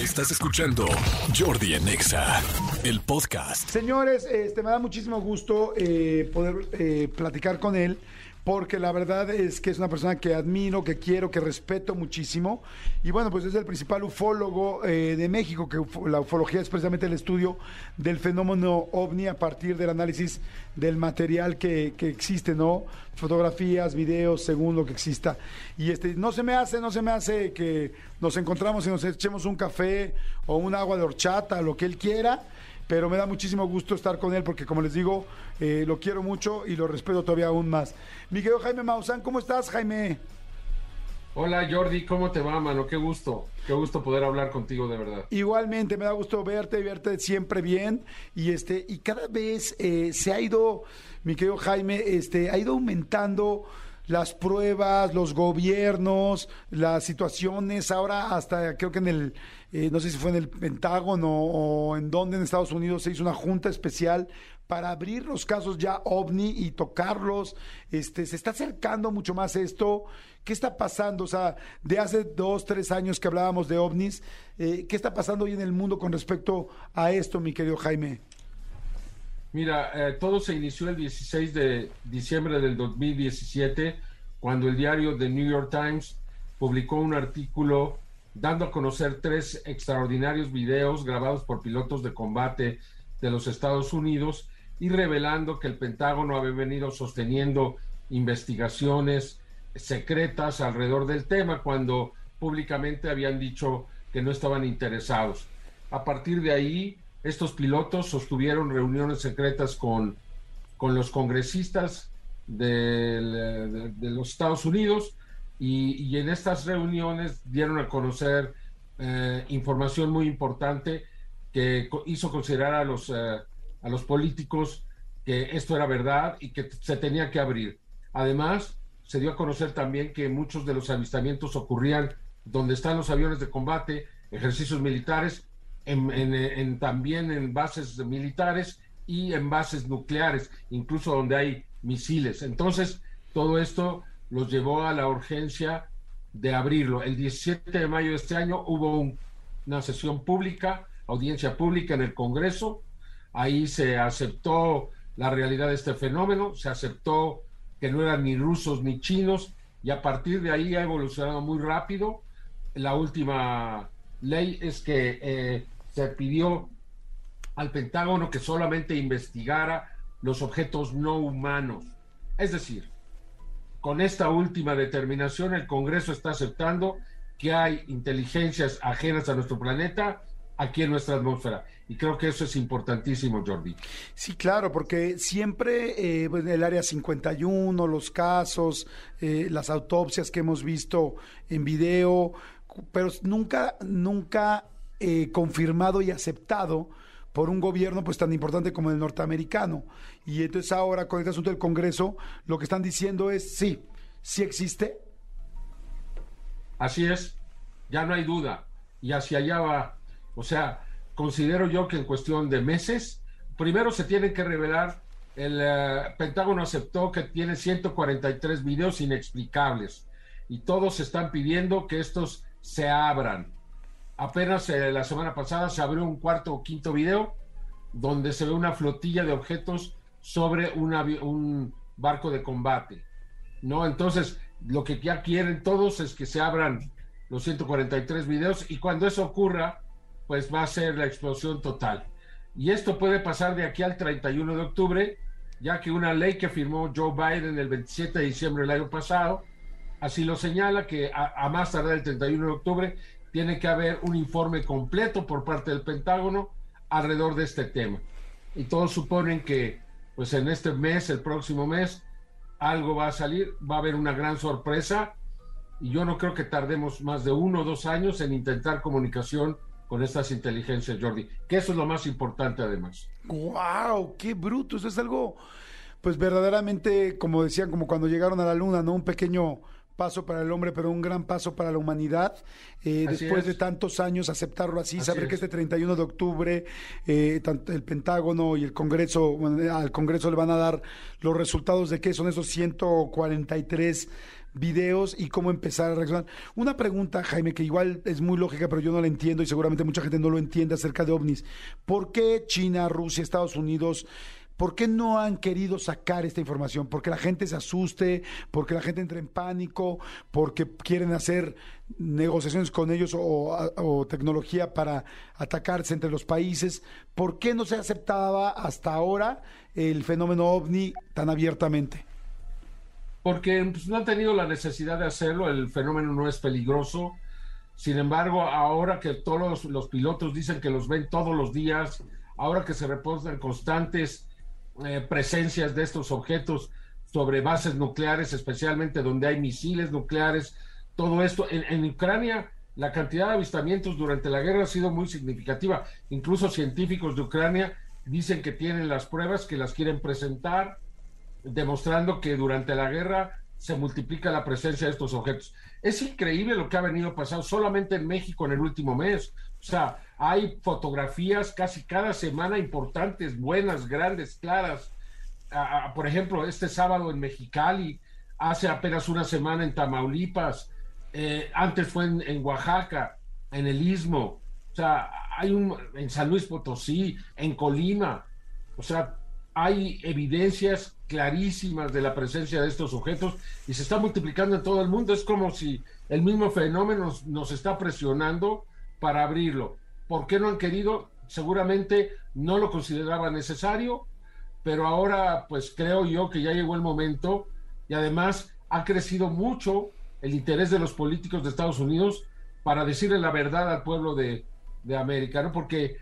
Estás escuchando Jordi Anexa, el podcast. Señores, este, me da muchísimo gusto eh, poder eh, platicar con él porque la verdad es que es una persona que admiro, que quiero, que respeto muchísimo. Y bueno, pues es el principal ufólogo eh, de México, que la ufología es precisamente el estudio del fenómeno ovni a partir del análisis del material que, que existe, ¿no? Fotografías, videos, según lo que exista. Y este, no se me hace, no se me hace que nos encontramos y nos echemos un café o un agua de horchata, lo que él quiera pero me da muchísimo gusto estar con él porque, como les digo, eh, lo quiero mucho y lo respeto todavía aún más. Mi querido Jaime Maussan, ¿cómo estás, Jaime? Hola Jordi, ¿cómo te va, mano? Qué gusto, qué gusto poder hablar contigo de verdad. Igualmente, me da gusto verte y verte siempre bien. Y este, y cada vez eh, se ha ido, mi querido Jaime, este, ha ido aumentando las pruebas, los gobiernos, las situaciones. Ahora hasta creo que en el, eh, no sé si fue en el Pentágono o en donde en Estados Unidos se hizo una junta especial para abrir los casos ya ovni y tocarlos. Este, se está acercando mucho más esto. ¿Qué está pasando? O sea, de hace dos, tres años que hablábamos de ovnis, eh, ¿qué está pasando hoy en el mundo con respecto a esto, mi querido Jaime? Mira, eh, todo se inició el 16 de diciembre del 2017, cuando el diario The New York Times publicó un artículo dando a conocer tres extraordinarios videos grabados por pilotos de combate de los Estados Unidos y revelando que el Pentágono había venido sosteniendo investigaciones secretas alrededor del tema cuando públicamente habían dicho que no estaban interesados. A partir de ahí, estos pilotos sostuvieron reuniones secretas con, con los congresistas de, los Estados Unidos y, en estas reuniones dieron a conocer eh, información muy importante que hizo considerar a los, eh, a los políticos que esto era verdad y que se tenía que abrir. Además, se dio a conocer también que muchos de los avistamientos ocurrían donde están los aviones de combate, ejercicios militares, en, en- en- también en bases militares y en bases nucleares, incluso donde hay misiles. Entonces, todo esto los llevó a la urgencia de abrirlo. El 17 de mayo de este año hubo un- una sesión pública, audiencia pública en el Congreso. Ahí se aceptó la realidad de este fenómeno, se aceptó que no eran ni rusos ni chinos y a partir de ahí ha evolucionado muy rápido. La última ley es que eh, se pidió al Pentágono que solamente investigara los objetos no humanos. Es decir, con esta última determinación el Congreso está aceptando que hay inteligencias ajenas a nuestro planeta aquí en nuestra atmósfera. Y creo que eso es importantísimo, Jordi. Sí, claro, porque siempre eh, pues, en el área 51, los casos, eh, las autopsias que hemos visto en video, pero nunca, nunca eh, confirmado y aceptado por un gobierno pues tan importante como el norteamericano. Y entonces ahora con este asunto del Congreso, lo que están diciendo es sí, sí existe, Así es, ya no hay duda. Y hacia allá va. O sea, considero yo que en cuestión de meses, primero se tienen que revelar, el eh, Pentágono aceptó que tiene 143 videos inexplicables y todos están pidiendo que estos se abran. Apenas eh, la semana pasada se abrió un cuarto o quinto video donde se ve una flotilla de objetos sobre un, barco de combate. ¿no? Entonces, lo que ya quieren todos es que se abran los 143 videos y cuando eso ocurra, pues va a ser la explosión total. Y esto puede pasar de aquí al 31 de octubre, ya que una ley que firmó Joe Biden el 27 de diciembre del año pasado, así lo señala que a, más tardar el 31 de octubre tiene que haber un informe completo por parte del Pentágono alrededor de este tema. Y todos suponen que pues en este mes, el próximo mes, algo va a salir, va a haber una gran sorpresa y yo no creo que tardemos más de uno o dos años en intentar comunicación con estas inteligencias, Jordi, que eso es lo más importante además. ¡Wow! ¡Qué bruto! Eso es algo, pues verdaderamente, como decían, como cuando llegaron a la luna, ¿no? Un pequeño paso para el hombre, pero un gran paso para la humanidad. Eh, después de tantos años, aceptarlo así, saber que este 31 de octubre eh, tanto el Pentágono y el Congreso, al Congreso le van a dar los resultados de qué son esos 143 videos y cómo empezar a reaccionar. Una pregunta, Jaime, que igual es muy lógica, pero yo no la entiendo y seguramente mucha gente no lo entiende acerca de ovnis. ¿Por qué China, Rusia, Estados Unidos... ¿Por qué no han querido sacar esta información? ¿Porque la gente se asuste? ¿Porque la gente entra en pánico? ¿Porque quieren hacer negociaciones con ellos o, tecnología para atacarse entre los países? ¿Por qué no se aceptaba hasta ahora el fenómeno ovni tan abiertamente? porque pues, no han tenido la necesidad de hacerlo, el fenómeno no es peligroso. Sin embargo, ahora que todos los, pilotos dicen que los ven todos los días, ahora que se reportan constantes eh, presencias de estos objetos sobre bases nucleares, especialmente donde hay misiles nucleares, todo esto, en, en Ucrania la cantidad de avistamientos durante la guerra ha sido muy significativa. Incluso científicos de Ucrania dicen que tienen las pruebas, que las quieren presentar demostrando que durante la guerra se multiplica la presencia de estos objetos. Es increíble lo que ha venido pasando solamente en México en el último mes. O sea, hay fotografías casi cada semana importantes, buenas, grandes, claras. por ejemplo, este sábado en Mexicali, hace apenas una semana en Tamaulipas, eh, antes fue en, Oaxaca, en el Istmo, o sea, hay un en San Luis Potosí, en Colima, o sea, hay evidencias clarísimas de la presencia de estos objetos y se está multiplicando en todo el mundo. Es como si el mismo fenómeno nos, está presionando para abrirlo. ¿Por qué no han querido? Seguramente no lo consideraban necesario, pero ahora pues creo yo que ya llegó el momento y además ha crecido mucho el interés de los políticos de Estados Unidos para decirle la verdad al pueblo de, de América, ¿no? Porque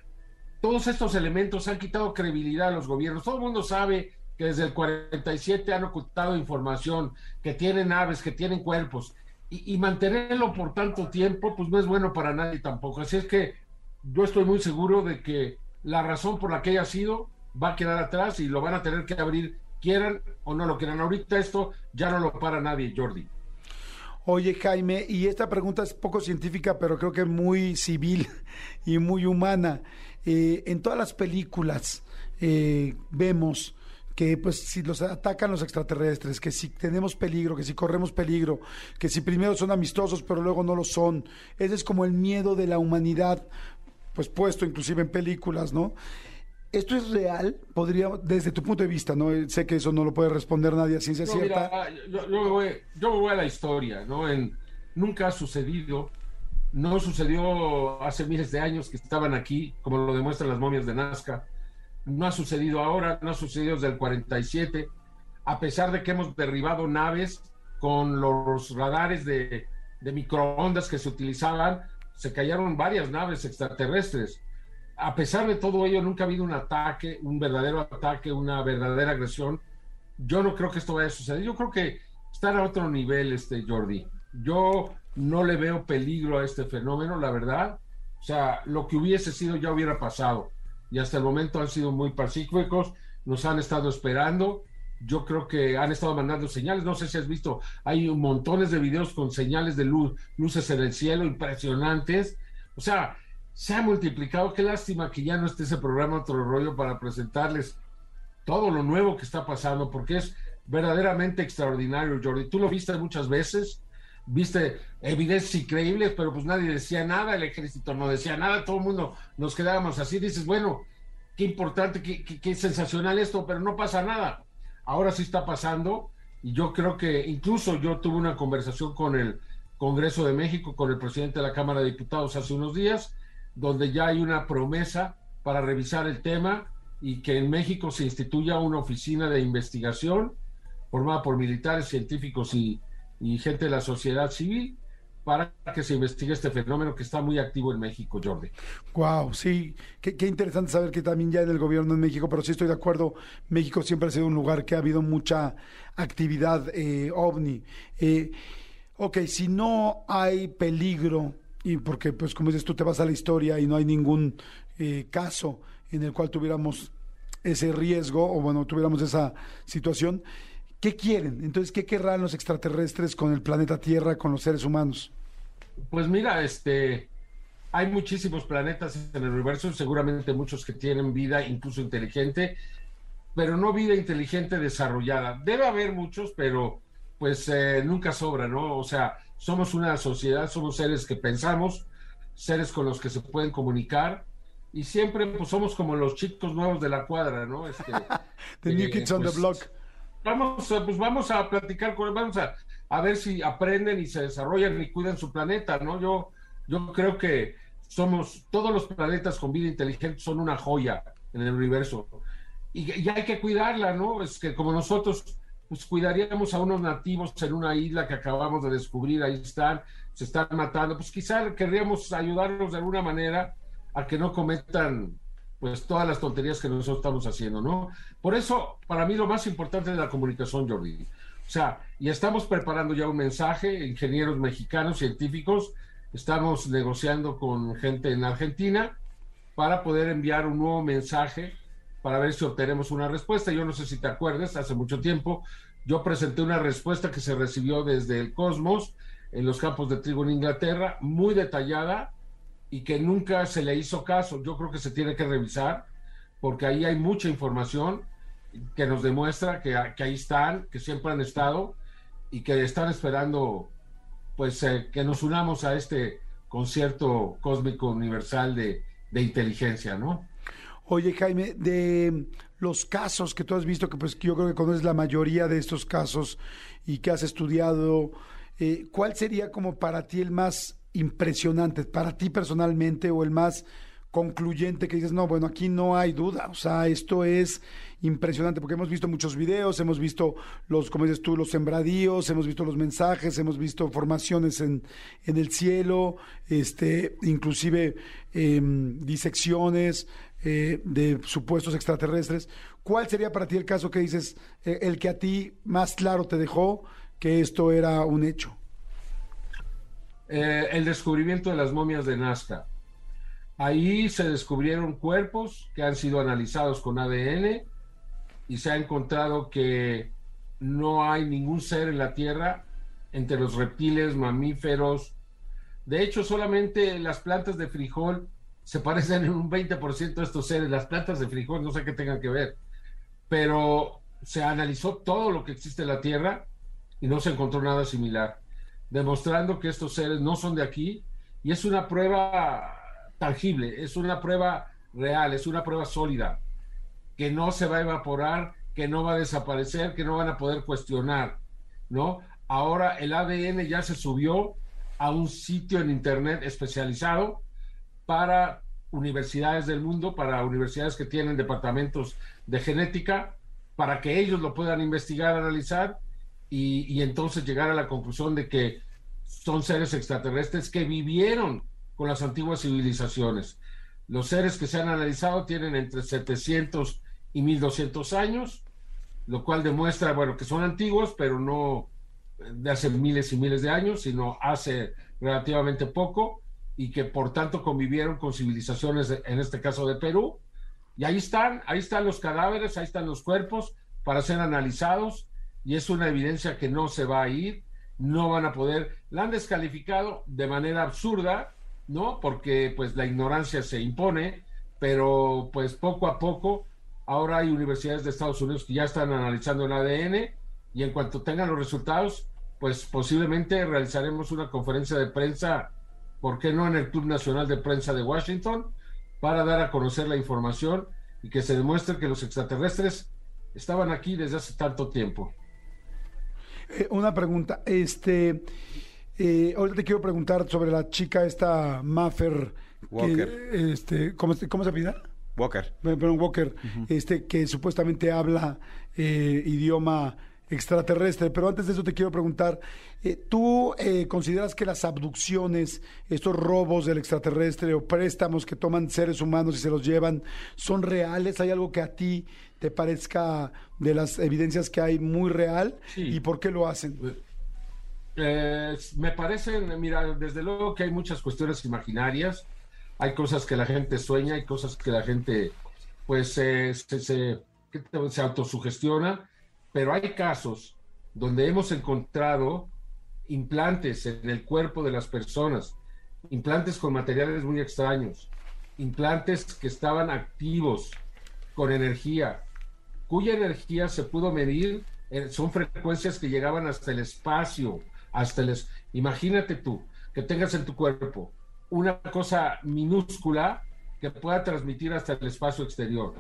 todos estos elementos han quitado credibilidad a los gobiernos. Todo el mundo sabe que desde el 47 han ocultado información, que tienen aves, que tienen cuerpos, y, mantenerlo por tanto tiempo, pues no es bueno para nadie tampoco. Así es que yo estoy muy seguro de que la razón por la que haya sido va a quedar atrás y lo van a tener que abrir, quieran o no lo quieran. Ahorita esto ya no lo para nadie, Jordi. Oye, Jaime, y esta pregunta es poco científica, pero creo que muy civil y muy humana. Eh, en todas las películas eh, vemos que pues si los atacan los extraterrestres, que si tenemos peligro, que si corremos peligro, que si primero son amistosos pero luego no lo son. Ese es como el miedo de la humanidad, pues puesto inclusive en películas, ¿no? ¿Esto es real? Podría, desde tu punto de vista, ¿no? Sé que eso no lo puede responder nadie a ciencia cierta. yo, yo, voy, yo, voy, a la historia, ¿no? En, nunca ha sucedido, no sucedió hace miles de años que estaban aquí, como lo demuestran las momias de Nazca no ha sucedido ahora, no ha sucedido desde el 47, a pesar de que hemos derribado naves con los radares de, microondas que se utilizaban, se cayeron varias naves extraterrestres. A pesar de todo ello, nunca ha habido un ataque, un verdadero ataque, una verdadera agresión. Yo no creo que esto vaya a suceder. Yo creo que está a otro nivel, este Jordi. Yo no le veo peligro a este fenómeno, la verdad. O sea, lo que hubiese sido ya hubiera pasado y hasta el momento han sido muy pacíficos, nos han estado esperando. Yo creo que han estado mandando señales. No sé si has visto, hay montones de videos con señales de luz, luces en el cielo impresionantes. O sea, se ha multiplicado. Qué lástima que ya no esté ese programa Otro Rollo para presentarles todo lo nuevo que está pasando, porque es verdaderamente extraordinario, Jordi. Tú lo viste muchas veces, viste evidencias increíbles, pero pues nadie decía nada, el ejército no decía nada, todo el mundo nos quedábamos así, dices, bueno, qué importante, qué, qué, sensacional esto, pero no pasa nada. Ahora sí está pasando y yo creo que incluso yo tuve una conversación con el Congreso de México, con el presidente de la Cámara de Diputados hace unos días, donde ya hay una promesa para revisar el tema y que en México se instituya una oficina de investigación formada por militares, científicos y, y gente de la sociedad civil para que se investigue este fenómeno que está muy activo en México, Jordi. Wow, sí, qué, interesante saber que también ya en el gobierno de México, pero sí estoy de acuerdo, México siempre ha sido un lugar que ha habido mucha actividad eh, ovni. Eh, ok, si no hay peligro, y porque pues como dices tú te vas a la historia y no hay ningún eh, caso en el cual tuviéramos ese riesgo o bueno, tuviéramos esa situación, ¿Qué quieren? Entonces, ¿qué querrán los extraterrestres con el planeta Tierra, con los seres humanos? Pues mira, este, hay muchísimos planetas en el universo, seguramente muchos que tienen vida, incluso inteligente, pero no vida inteligente desarrollada. Debe haber muchos, pero pues eh, nunca sobra, ¿no? O sea, somos una sociedad, somos seres que pensamos, seres con los que se pueden comunicar, y siempre pues somos como los chicos nuevos de la cuadra, ¿no? Este, the New Kids on the pues, Block. Vamos, eh, pues vamos a platicar con vamos a, a ver si aprenden y se desarrollan y cuidan su planeta, ¿no? Yo, yo creo que somos, todos los planetas con vida inteligente son una joya en el universo. Y, y hay que cuidarla, ¿no? Es que como nosotros pues cuidaríamos a unos nativos en una isla que acabamos de descubrir, ahí están, se están matando, pues quizá querríamos ayudarlos de alguna manera a que no cometan pues todas las tonterías que nosotros estamos haciendo, ¿no? Por eso, para mí lo más importante es la comunicación, Jordi. O sea, y estamos preparando ya un mensaje, ingenieros mexicanos, científicos, estamos negociando con gente en Argentina para poder enviar un nuevo mensaje para ver si obtenemos una respuesta. Yo no sé si te acuerdas, hace mucho tiempo yo presenté una respuesta que se recibió desde el Cosmos en los campos de trigo en Inglaterra, muy detallada y que nunca se le hizo caso. Yo creo que se tiene que revisar porque ahí hay mucha información que nos demuestra que, ahí están, que siempre han estado y que están esperando pues eh, que nos unamos a este concierto cósmico universal de, de inteligencia, ¿no? Oye, Jaime, de los casos que tú has visto, que pues yo creo que conoces la mayoría de estos casos y que has estudiado, eh, ¿cuál sería como para ti el más impresionante, para ti personalmente, o el más concluyente que dices, no, bueno, aquí no hay duda, o sea, esto es impresionante, porque hemos visto muchos videos, hemos visto los, como dices tú, los sembradíos, hemos visto los mensajes, hemos visto formaciones en, en el cielo, este, inclusive eh, disecciones eh, de supuestos extraterrestres. ¿Cuál sería para ti el caso que dices, eh, el que a ti más claro te dejó que esto era un hecho? Eh, el descubrimiento de las momias de Nazca. Ahí se descubrieron cuerpos que han sido analizados con ADN y se ha encontrado que no hay ningún ser en la Tierra entre los reptiles, mamíferos. De hecho, solamente las plantas de frijol se parecen en un 20% a estos seres. Las plantas de frijol no sé qué tengan que ver, pero se analizó todo lo que existe en la Tierra y no se encontró nada similar, demostrando que estos seres no son de aquí y es una prueba tangible, es una prueba real, es una prueba sólida, que no se va a evaporar, que no va a desaparecer, que no van a poder cuestionar, ¿no? Ahora el ADN ya se subió a un sitio en Internet especializado para universidades del mundo, para universidades que tienen departamentos de genética, para que ellos lo puedan investigar, analizar y, y entonces llegar a la conclusión de que son seres extraterrestres que vivieron con las antiguas civilizaciones. Los seres que se han analizado tienen entre 700 y 1200 años, lo cual demuestra, bueno, que son antiguos, pero no de hace miles y miles de años, sino hace relativamente poco, y que por tanto convivieron con civilizaciones, en este caso de Perú. Y ahí están, ahí están los cadáveres, ahí están los cuerpos para ser analizados, y es una evidencia que no se va a ir, no van a poder, la han descalificado de manera absurda, ¿no? Porque pues la ignorancia se impone, pero pues poco a poco ahora hay universidades de Estados Unidos que ya están analizando el ADN y en cuanto tengan los resultados, pues posiblemente realizaremos una conferencia de prensa, ¿por qué no en el Club Nacional de Prensa de Washington? Para dar a conocer la información y que se demuestre que los extraterrestres estaban aquí desde hace tanto tiempo. Eh, una pregunta, este, eh, ahorita te quiero preguntar sobre la chica esta Maffer, Walker. que, este, ¿cómo, se- ¿cómo se apellida? Walker. Perdón, Walker, este, que supuestamente habla eh, idioma extraterrestre. Pero antes de eso te quiero preguntar, eh, ¿tú eh, consideras que las abducciones, estos robos del extraterrestre o préstamos que toman seres humanos y se los llevan, son reales? ¿Hay algo que a ti te parezca de las evidencias que hay muy real? Sí. ¿Y por qué lo hacen? Eh, me parecen, mira, desde luego que hay muchas cuestiones imaginarias, hay cosas que la gente sueña, hay cosas que la gente, pues, eh, se, se, ¿qué te- se autosugestiona, pero hay casos donde hemos encontrado implantes en el cuerpo de las personas, implantes con materiales muy extraños, implantes que estaban activos, con energía, cuya energía se pudo medir, eh, son frecuencias que llegaban hasta el espacio, hasta el... Imagínate tú, que tengas en tu cuerpo una cosa minúscula que pueda transmitir hasta el espacio exterior.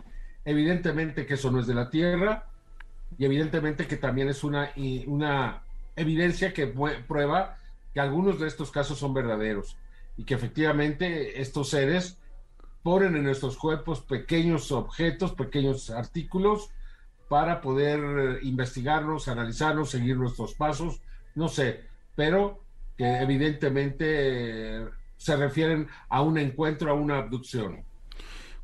Evidentemente que eso no es de la Tierra y evidentemente que también es una, una evidencia que prueba que algunos de estos casos son verdaderos y que efectivamente estos seres ponen en nuestros cuerpos pequeños objetos, pequeños artículos para poder investigarlos, analizarlos, seguir nuestros pasos, no sé, pero que evidentemente se refieren a un encuentro, a una abducción.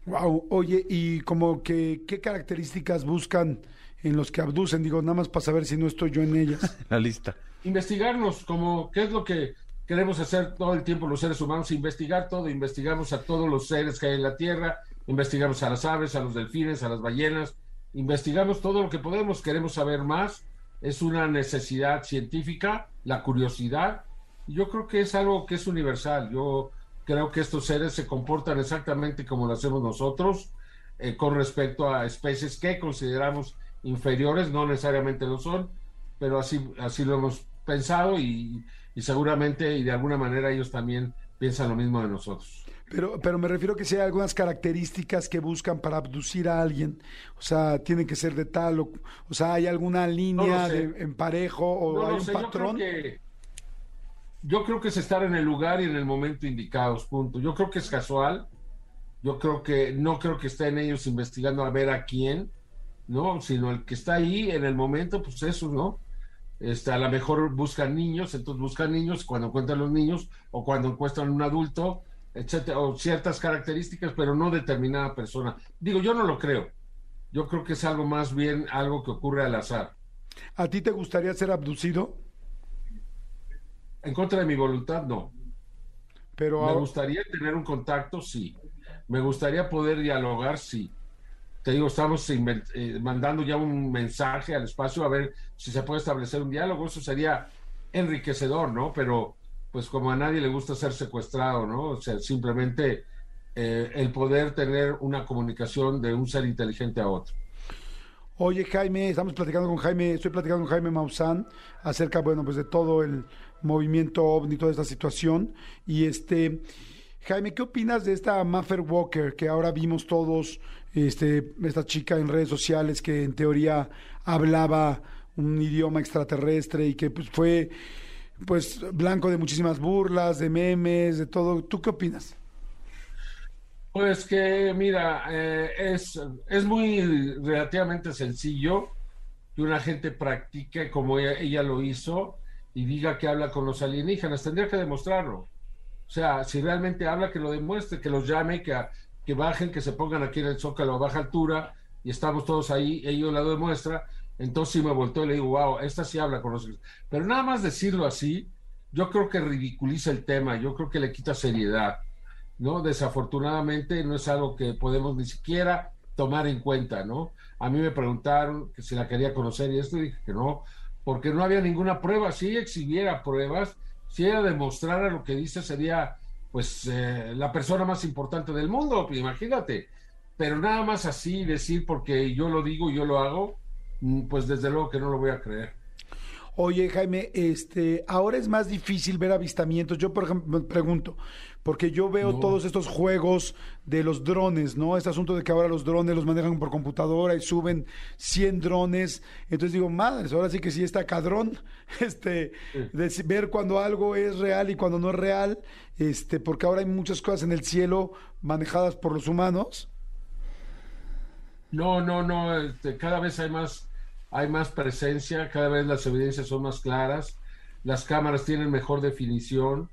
Wow, oye, y como que qué características buscan en los que abducen, digo, nada más para saber si no estoy yo en ellas. La lista. Investigarnos, como qué es lo que queremos hacer todo el tiempo los seres humanos, investigar todo, investigamos a todos los seres que hay en la Tierra, investigamos a las aves, a los delfines, a las ballenas, investigamos todo lo que podemos, queremos saber más, es una necesidad científica, la curiosidad, yo creo que es algo que es universal. Yo creo que estos seres se comportan exactamente como lo hacemos nosotros eh, con respecto a especies que consideramos inferiores, no necesariamente lo son, pero así, así lo hemos pensado y, y seguramente y de alguna manera ellos también piensan lo mismo de nosotros. Pero, pero me refiero que si hay algunas características que buscan para abducir a alguien, o sea, tienen que ser de tal, o, o sea, hay alguna línea de emparejo o hay un patrón. que, yo creo que es estar en el lugar y en el momento indicados, punto. Yo creo que es casual. Yo creo que no creo que estén ellos investigando a ver a quién, ¿no? Sino el que está ahí en el momento, pues eso, ¿no? Este, a lo mejor buscan niños, entonces buscan niños cuando encuentran los niños o cuando encuentran un adulto, etcétera, o ciertas características, pero no determinada persona. Digo, yo no lo creo. Yo creo que es algo más bien algo que ocurre al azar. ¿A ti te gustaría ser abducido? En contra de mi voluntad, no. Pero me gustaría tener un contacto, sí. Me gustaría poder dialogar, sí. Te digo, estamos eh, mandando ya un mensaje al espacio a ver si se puede establecer un diálogo. Eso sería enriquecedor, ¿no? Pero pues como a nadie le gusta ser secuestrado, ¿no? O sea, simplemente eh, el poder tener una comunicación de un ser inteligente a otro. Oye, Jaime, estamos platicando con Jaime, estoy platicando con Jaime Maussan acerca, bueno, pues de todo el movimiento ovni, toda esta situación. Y este, Jaime, ¿qué opinas de esta Maffer Walker que ahora vimos todos, este, esta chica en redes sociales que en teoría hablaba un idioma extraterrestre y que pues fue pues blanco de muchísimas burlas, de memes, de todo. ¿Tú qué opinas? Pues que, mira, eh, es, es muy relativamente sencillo que una gente practique como ella lo hizo y diga que habla con los alienígenas, tendría que demostrarlo. O sea, si realmente habla, que lo demuestre, que los llame, que, que bajen, que se pongan aquí en el zócalo a baja altura y estamos todos ahí, ellos la demuestra. Entonces me voltó y le digo, wow, esta sí habla con los... Pero nada más decirlo así, yo creo que ridiculiza el tema, yo creo que le quita seriedad, ¿no? Desafortunadamente no es algo que podemos ni siquiera tomar en cuenta, ¿no? A mí me preguntaron si la quería conocer y esto, dije que no, porque no había ninguna prueba. Si exhibiera pruebas, si ella demostrara lo que dice, sería pues eh, la persona más importante del mundo, pues, imagínate. Pero nada más así decir porque yo lo digo, yo lo hago, pues desde luego que no lo voy a creer. Oye, Jaime, este, ahora es más difícil ver avistamientos. Yo, por ejemplo, me pregunto, porque yo veo todos estos juegos de los drones, ¿no? Este asunto de que ahora los drones los manejan por computadora y suben 100 drones. Entonces digo, madres, ahora sí que sí está cadrón, este, de ver cuando algo es real y cuando no es real, este, porque ahora hay muchas cosas en el cielo manejadas por los humanos. No, no, no, este, cada vez hay más hay más presencia, cada vez las evidencias son más claras, las cámaras tienen mejor definición.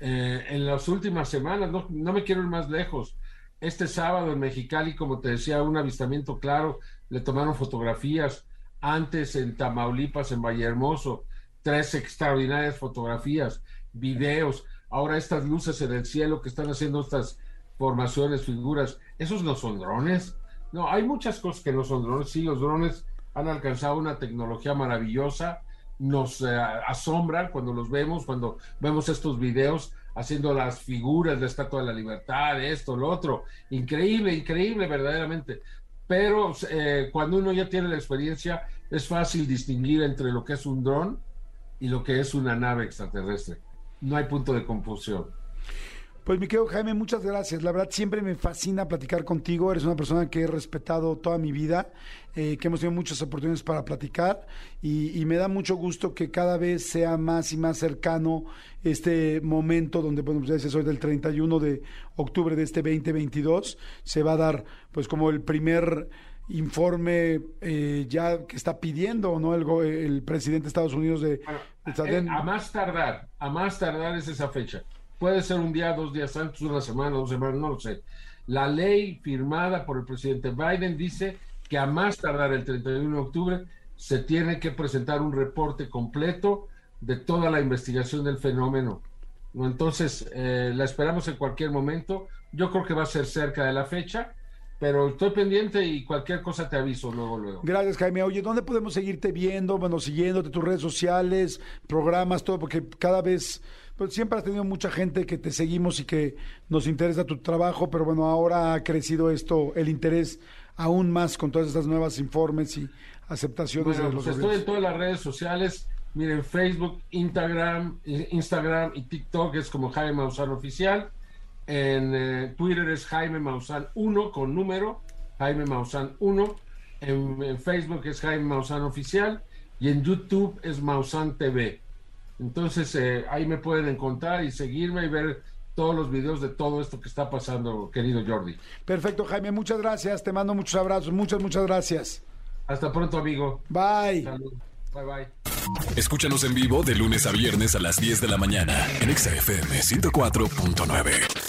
Eh, en las últimas semanas, no, me quiero ir más lejos, este sábado en Mexicali, como te decía, un avistamiento claro, le tomaron fotografías, antes en Tamaulipas, en Vallehermoso, tres extraordinarias fotografías, videos, ahora estas luces en el cielo que están haciendo estas formaciones, figuras, esos no son drones. No, hay muchas cosas que no son drones, sí, los drones han alcanzado una tecnología maravillosa, nos eh, asombran cuando los vemos, cuando vemos estos videos haciendo las figuras de Estatua de la Libertad, esto, lo otro. Increíble, increíble, verdaderamente. Pero eh, cuando uno ya tiene la experiencia, es fácil distinguir entre lo que es un dron y lo que es una nave extraterrestre. No hay punto de confusión. Pues mi querido Jaime, muchas gracias. La verdad siempre me fascina platicar contigo. Eres una persona que he respetado toda mi vida, eh, que hemos tenido muchas oportunidades para platicar y, me da mucho gusto que cada vez sea más y más cercano este momento donde, bueno, pues ya hoy del 31 de octubre de este 2022. Se va a dar pues como el primer informe eh, ya que está pidiendo no el, el presidente de Estados Unidos de, eh, a más tardar a más tardar es esa fecha Puede ser un día, dos días antes, una semana, dos semanas, no lo sé. La ley firmada por el presidente Biden dice que a más tardar el 31 de octubre se tiene que presentar un reporte completo de toda la investigación del fenómeno. Entonces, eh, la esperamos en cualquier momento. Yo creo que va a ser cerca de la fecha, pero estoy pendiente y cualquier cosa te aviso luego, luego. Gracias, Jaime. Oye, ¿dónde podemos seguirte viendo? Bueno, siguiéndote tus redes sociales, programas, todo, porque cada vez pues siempre has tenido mucha gente que te seguimos y que nos interesa tu trabajo, pero bueno, ahora ha crecido esto, el interés aún más con todas estas nuevas informes y aceptaciones de los pues estoy en todas las redes sociales. Miren, Facebook, Instagram, Instagram y TikTok es como Jaime Maussan Oficial. En eh, Twitter es Jaime Maussan 1 con número, Jaime Maussan 1. En, en, Facebook es Jaime Maussan Oficial. Y en YouTube es Maussan TV. Entonces eh, ahí me pueden encontrar y seguirme y ver todos los videos de todo esto que está pasando, querido Jordi. Perfecto, Jaime, muchas gracias. Te mando muchos abrazos. Muchas, muchas gracias. Hasta pronto, amigo. Bye. Bye, bye. Escúchanos en vivo de lunes a viernes a las 10 de la mañana en XFM 104.9.